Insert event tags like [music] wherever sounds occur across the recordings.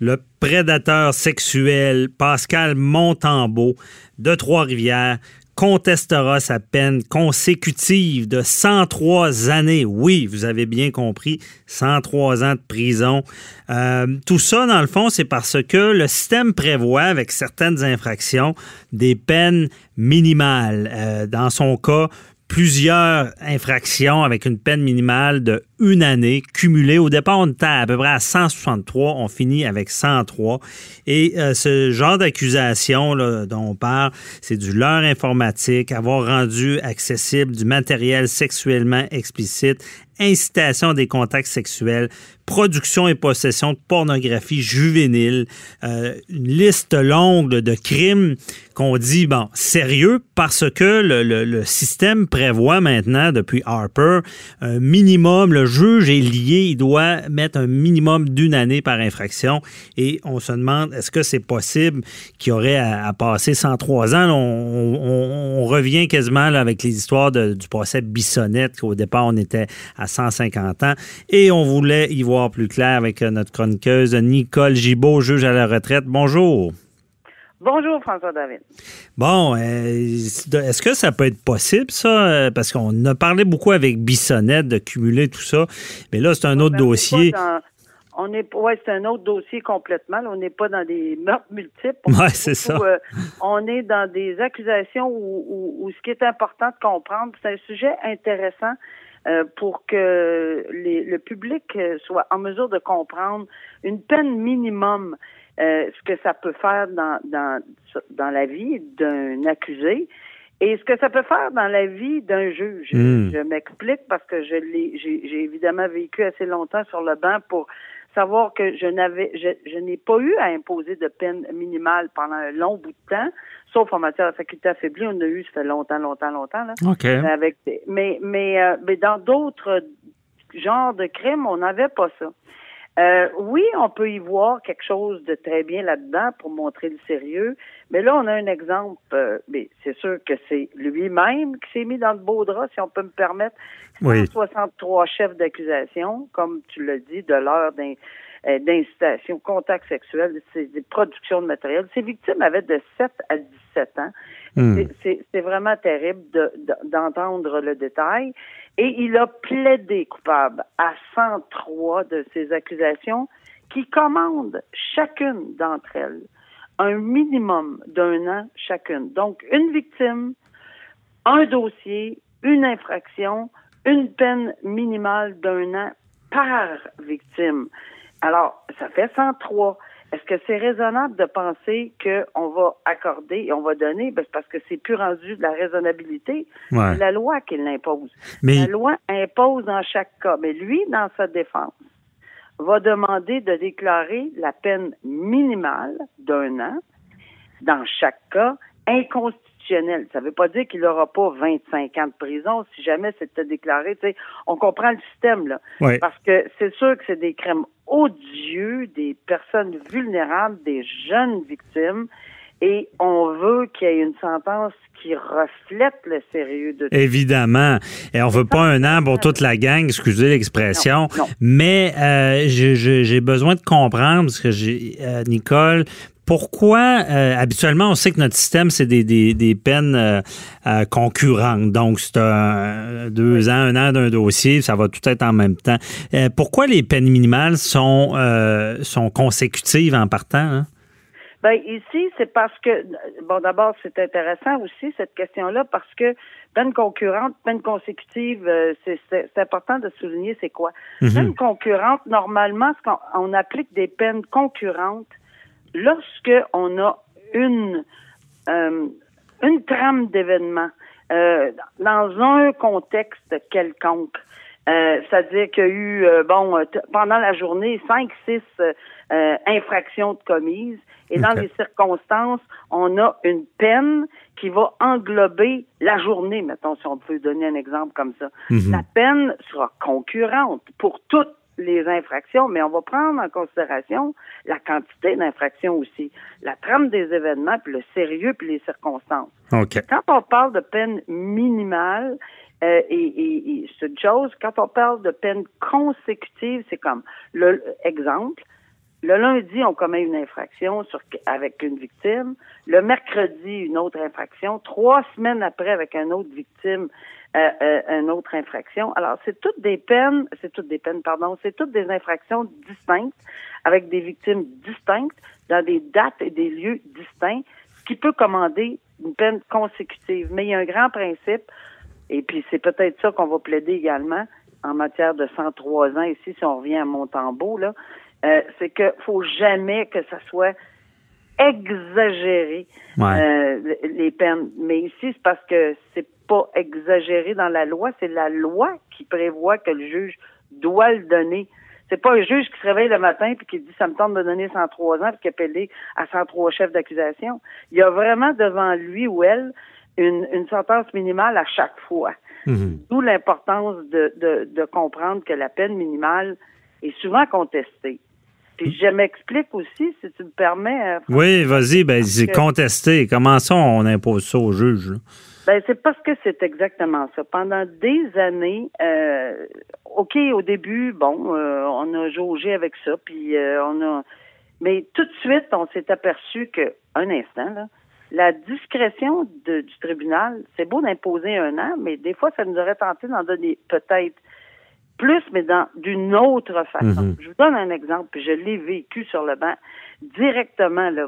Le prédateur sexuel Pascal Montembeau de Trois-Rivières contestera sa peine consécutive de 103 années. Oui, vous avez bien compris, 103 ans de prison. Euh, tout ça, dans le fond, c'est parce que le système prévoit, avec certaines infractions, des peines minimales. Euh, dans son cas, plusieurs infractions avec une peine minimale de une année cumulée. Au départ, on était à peu près à 163. On finit avec 103. Et euh, ce genre d'accusation dont on parle, c'est du leurre informatique, avoir rendu accessible du matériel sexuellement explicite, incitation à des contacts sexuels, production et possession de pornographie juvénile, euh, une liste longue de crimes qu'on dit, bon, sérieux, parce que le, le, système prévoit maintenant, depuis Harper, un minimum, le juge est lié, il doit mettre un minimum d'une année par infraction, et on se demande, est-ce que c'est possible qu'il y aurait à, passer 103 ans? Revient quasiment là, avec les histoires du procès Bissonnette, qu'au départ, on était à 150 ans, et on voulait y voir plus clair avec euh, notre chroniqueuse Nicole Gibault, juge à la retraite. Bonjour. Bonjour, François David. Bon, euh, est-ce que ça peut être possible, ça? Euh, parce qu'on a parlé beaucoup avec Bissonnette de cumuler tout ça, mais là, c'est un autre ben, dossier. On est, ouais, c'est un autre dossier complètement. on n'est pas dans des meurtres multiples. Oui, c'est ça. on est dans des accusations où, ce qui est important de comprendre, c'est un sujet intéressant euh, pour que le public euh, soit en mesure de comprendre une peine minimum, euh, ce que ça peut faire dans, dans, dans la vie d'un accusé et ce que ça peut faire dans la vie d'un juge. Hmm. Je m'explique parce que je l'ai, j'ai évidemment vécu assez longtemps sur le banc pour savoir que je n'avais, je, n'ai pas eu à imposer de peine minimale pendant un long bout de temps, sauf en matière de faculté affaiblie, on a eu ça fait longtemps, longtemps, longtemps là. Avec, mais mais euh, mais dans d'autres genres de crimes, on n'avait pas ça. Euh, oui, on peut y voir quelque chose de très bien là-dedans pour montrer le sérieux, mais là, on a un exemple, euh, mais c'est sûr que c'est lui-même qui s'est mis dans le beau drap, si on peut me permettre. Oui. 63 chefs d'accusation, comme tu l'as dit, de l'heure euh, d'incitation, contact sexuel, des productions de matériel. Ces victimes avaient de 7 à 17 ans. Hmm. C'est vraiment terrible d'entendre le détail. Et il a plaidé coupable à 103 de ces accusations qui commandent chacune d'entre elles un minimum d'un an chacune. Donc, une victime, un dossier, une infraction, une peine minimale d'un an par victime. Alors, ça fait 103. Est-ce que c'est raisonnable de penser qu'on va accorder et on va donner? Ben, parce que c'est plus rendu de la raisonnabilité. C'est la loi qui l'impose. La loi impose dans chaque cas. Mais lui, dans sa défense, va demander de déclarer la peine minimale d'un an, dans chaque cas, inconstitutionnelle. Ça ne veut pas dire qu'il n'aura pas 25 ans de prison si jamais c'était déclaré. on comprend le système, là. Parce que c'est sûr que c'est des crimes odieux, des personnes vulnérables, des jeunes victimes. Et on veut qu'il y ait une sentence qui reflète le sérieux de tout. Évidemment. Et on veut pas un an pour toute la gang, excusez l'expression. Mais euh, j'ai besoin de comprendre, parce que j'ai euh, Nicole, pourquoi, euh, habituellement, on sait que notre système, c'est des, des, des, peines euh, euh, concurrentes. Donc, c'est un, deux ans, un an d'un dossier, ça va tout être en même temps. pourquoi les peines minimales sont, sont consécutives en partant? Hein? Ben, ici, c'est parce que, bon, d'abord, c'est intéressant aussi, cette question-là, parce que peine concurrente, peine consécutive, c'est important de souligner c'est quoi. Mm-hmm. Peine concurrente, normalement, on applique des peines concurrentes lorsque on a une euh, une trame d'événements euh, dans un contexte quelconque, Euh, c'est-à-dire qu'il y a eu, euh, bon, pendant la journée, cinq, six infractions de commises. Et dans les circonstances, on a une peine qui va englober la journée, mettons, si on peut donner un exemple comme ça. Mhm. La peine sera concurrente pour toutes les infractions, mais on va prendre en considération la quantité d'infractions aussi, la trame des événements, puis le sérieux, puis les circonstances. Quand on parle de peine minimale, euh, et, c'est une chose, quand on parle de peine consécutive, c'est comme, le exemple, le lundi, on commet une infraction avec une victime. Le mercredi, une autre infraction. Trois semaines après, avec une autre victime, euh, euh, une autre infraction. Alors, c'est toutes des peines, c'est toutes des peines, pardon, c'est toutes des infractions distinctes, avec des victimes distinctes, dans des dates et des lieux distincts, ce qui peut commander une peine consécutive. Mais il y a un grand principe, et puis c'est peut-être ça qu'on va plaider également en matière de 103 ans ici, si on revient à Montembeau, là, euh, c'est que faut jamais que ça soit exagéré euh, les peines. Mais ici, c'est parce que c'est pas exagéré dans la loi, c'est la loi qui prévoit que le juge doit le donner. C'est pas un juge qui se réveille le matin puis qui dit ça me tente de donner 103 ans puis qui appelle à 103 chefs d'accusation. Il y a vraiment devant lui ou elle une, une sentence minimale à chaque fois. Mm-hmm. D'où l'importance de, de, de comprendre que la peine minimale est souvent contestée. Puis je m'explique aussi, si tu me permets. Euh, oui, vas-y, ben c'est contesté. Comment ça, on impose ça au juge? Ben, c'est parce que c'est exactement ça. Pendant des années, euh, OK, au début, bon, euh, on a jaugé avec ça, puis on a. Mais tout de suite, on s'est aperçu que, un instant, là, la discrétion du tribunal, c'est beau d'imposer un an, mais des fois, ça nous aurait tenté d'en donner peut-être plus, mais dans d'une autre façon. Mhm. Je vous donne un exemple, je l'ai vécu sur le banc directement, là,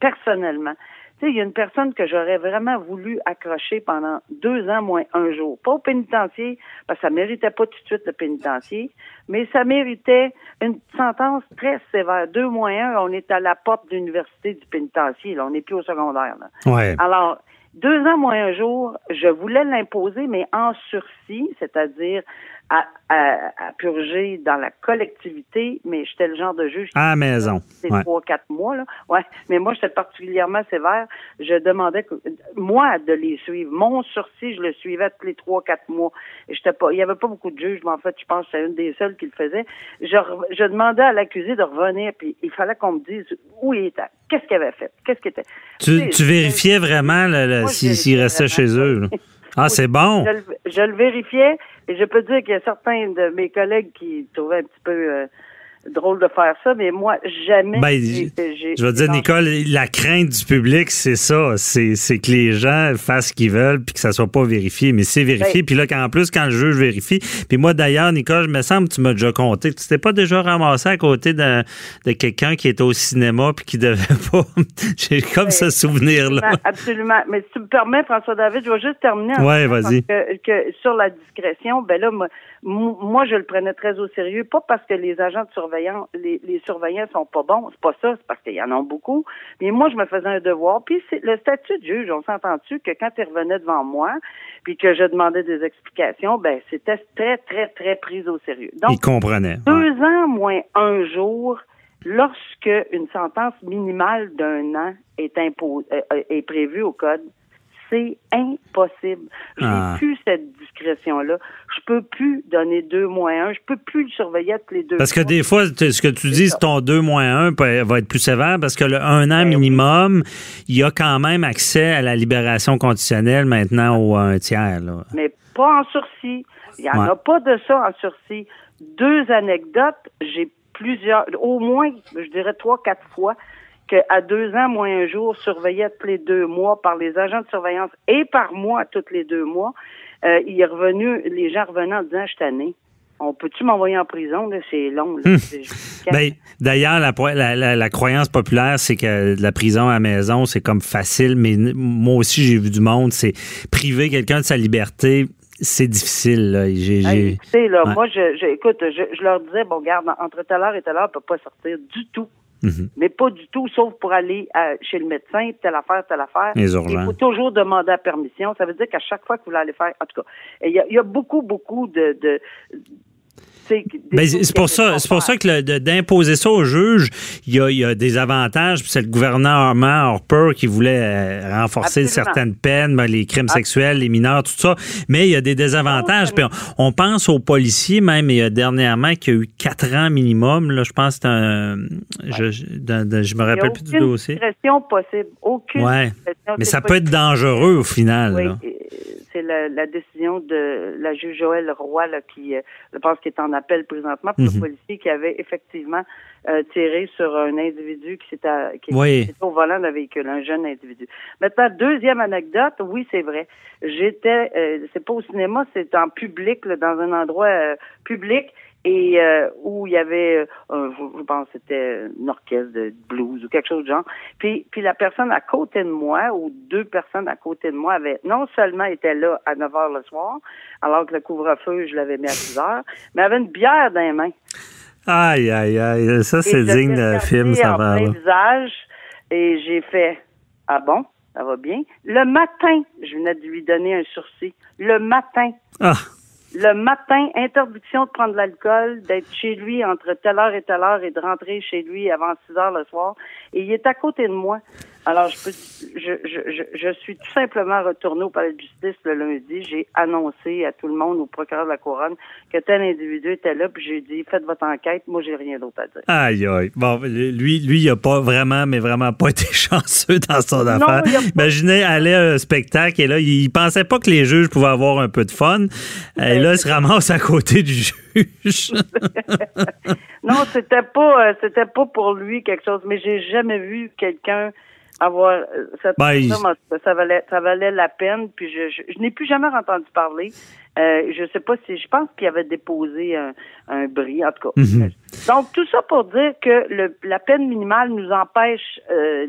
personnellement. Tu sais, il y a une personne que j'aurais vraiment voulu accrocher pendant deux ans moins un jour. Pas au pénitencier, parce que ça méritait pas tout de suite le pénitencier, mais ça méritait une sentence très sévère. Deux moins un, on est à la porte de l'université du pénitencier, là. On n'est plus au secondaire, là. Ouais. Alors, deux ans moins un jour, je voulais l'imposer, mais en sursis, c'est-à-dire à, à, purger dans la collectivité, mais j'étais le genre de juge. À la maison. C'est trois, quatre mois, là. Ouais. Mais moi, j'étais particulièrement sévère. Je demandais, que, moi, de les suivre. Mon sursis, je le suivais tous les trois, quatre mois. J'étais pas, il y avait pas beaucoup de juges, mais en fait, je pense que c'est une des seules qui le faisait. Je, je demandais à l'accusé de revenir, puis il fallait qu'on me dise où il était, qu'est-ce qu'il avait fait, qu'est-ce qu'il était. Tu, tu, vérifiais vraiment s'il restait chez eux. [laughs] Ah, c'est bon. Je, le vérifiais et je peux dire qu'il y a certains de mes collègues qui trouvaient un petit peu euh, drôle de faire ça, mais moi, jamais. Ben, je veux dire, Nicole, la crainte du public, c'est ça. C'est que les gens fassent ce qu'ils veulent puis que ça soit pas vérifié. Mais c'est vérifié. Ben puis là, en plus, quand le juge vérifie. Puis moi, d'ailleurs, Nicole, je me semble que tu m'as déjà compté. Tu t'es pas déjà ramassé à côté de, de quelqu'un qui était au cinéma puis qui devait [laughs] pas? J'ai comme ben, ce souvenir-là. Absolument. Mais si tu me permets, François-David, je vais juste terminer. Oui, vas-y. Que, sur la discrétion, ben là, moi, moi, je le prenais très au sérieux, pas parce que les agents de surveillance, les, les surveillants sont pas bons, c'est pas ça, c'est parce qu'il y en a beaucoup. Mais moi, je me faisais un devoir. Puis c'est le statut de juge, on s'entend-tu que quand il revenait devant moi, puis que je demandais des explications, ben c'était très, très, très pris au sérieux. Donc, il comprenait. Deux ans moins un jour, lorsque une sentence minimale d'un an est, imposée, euh, est prévue au code, c'est impossible. J'ai ah. plus cette discrétion-là. Je peux plus donner deux moins un. Je peux plus le surveiller tous les deux. Parce que des fois, ce que tu dis, ton deux moins un va être plus sévère parce que le un an ben minimum, il y a quand même accès à la libération conditionnelle maintenant au un tiers. Mais pas en sursis. Il n'y en a pas de ça en sursis. Deux anecdotes. J'ai plusieurs, au moins, je dirais trois, quatre fois, qu'à deux ans, moins un jour, surveillé tous les deux mois par les agents de surveillance et par moi tous les deux mois, euh, il est revenu, les gens revenaient en disant, je suis On peut-tu m'envoyer en prison? C'est long. Hum. Ben, d'ailleurs, la, croyance populaire, c'est que la prison à la maison, c'est comme facile, mais moi aussi, j'ai vu du monde, c'est priver quelqu'un de sa liberté, c'est difficile. Là. là, Moi, je, écoute, je, leur disais, bon, garde, entre telle heure et telle heure, ne peut pas sortir du tout Mhm. Mais pas du tout, sauf pour aller chez le médecin, telle affaire, telle affaire. Il faut toujours demander la permission. Ça veut dire qu'à chaque fois que vous allez faire, en tout cas, il y a, beaucoup, beaucoup de, ben, c'est pour ça, c'est pour ça que d'imposer ça au juge, il y a, des avantages. C'est le gouvernement Harper qui voulait euh, renforcer certaines peines, ben, les crimes sexuels, les mineurs, tout ça. Mais il y a des désavantages. on, pense aux policiers même. Il y a dernièrement qui a eu quatre ans minimum. Là, je pense que c'est un. Je, je, me rappelle plus du dossier. Aucune possible. Aucune. Ouais. Mais ça peut être dangereux au final. Oui c'est la, décision de la juge Joël Roy là, qui, euh, je pense, qui est en appel présentement pour le mhm. policier qui avait effectivement euh, tiré sur un individu qui s'était qui était au volant d'un véhicule, un jeune individu. Maintenant, deuxième anecdote, oui, c'est vrai. J'étais, euh, c'est pas au cinéma, c'est en public, dans un endroit public et euh, où il y avait, euh, je, pense que c'était une orchestre de blues ou quelque chose de genre. Puis, puis la personne à côté de moi, ou deux personnes à côté de moi, avaient non seulement été là à 9 heures le soir, alors que le couvre-feu, je l'avais mis à 6 heures, mais avait une bière dans les mains. Aïe, aïe, aïe. Ça, c'est digne d'un film, ça va. visage, et j'ai fait, ah bon? Ça va bien. Le matin, je venais de lui donner un sursis. Le matin. Ah. Le matin, interdiction de prendre de l'alcool, d'être chez lui entre telle heure et telle heure et de rentrer chez lui avant 6 heures le soir. Et il est à côté de moi. Alors, je, peux, je, je, je, suis tout simplement retourné au palais de justice le lundi. J'ai annoncé à tout le monde, au procureur de la couronne, que tel individu était là, puis j'ai dit, faites votre enquête, moi, j'ai rien d'autre à dire. Aïe, aïe. Bon, lui, lui, il a pas vraiment, mais vraiment pas [laughs] été chanceux dans son affaire. Imaginez aller à un spectacle et là, il pensait pas que les juges pouvaient avoir un peu de fun. Et là, il se ramasse à côté du juge. [laughs] non, c'était pas, euh, c'était pas pour lui quelque chose, mais j'ai jamais vu quelqu'un avoir euh, cette ben, ça, valait ça valait la peine puis je je, n'ai plus jamais entendu parler. Euh, je sais pas si je pense qu'il avait déposé un, un bris en tout cas. Mhm. donc tout ça pour dire que le, la peine minimale nous empêche euh,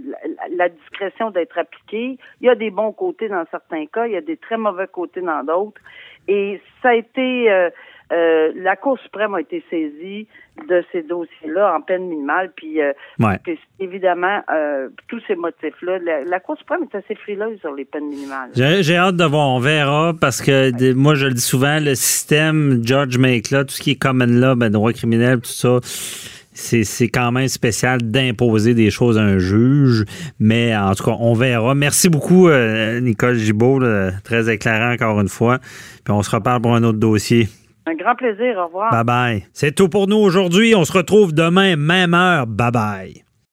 la, discrétion d'être appliquée. Il y a des bons côtés dans certains cas il y a des très mauvais côtés dans d'autres. Et ça a été euh, euh, la Cour suprême a été saisie de ces dossiers-là en peine minimale, puis, euh, évidemment, euh, tous ces motifs-là, la, Cour suprême est assez frileuse sur les peines minimales. J'ai hâte de voir, on verra, parce que moi, je le dis souvent, le système Judge Make là, tout ce qui est common law, ben, droit criminel, tout ça, c'est quand même spécial d'imposer des choses à un juge, mais en tout cas, on verra. Merci beaucoup, Nicole Gibault, très éclairant encore une fois. Puis on se reparle pour un autre dossier. Un grand plaisir. Au revoir. Bye bye. C'est tout pour nous aujourd'hui. On se retrouve demain, même heure. Bye bye.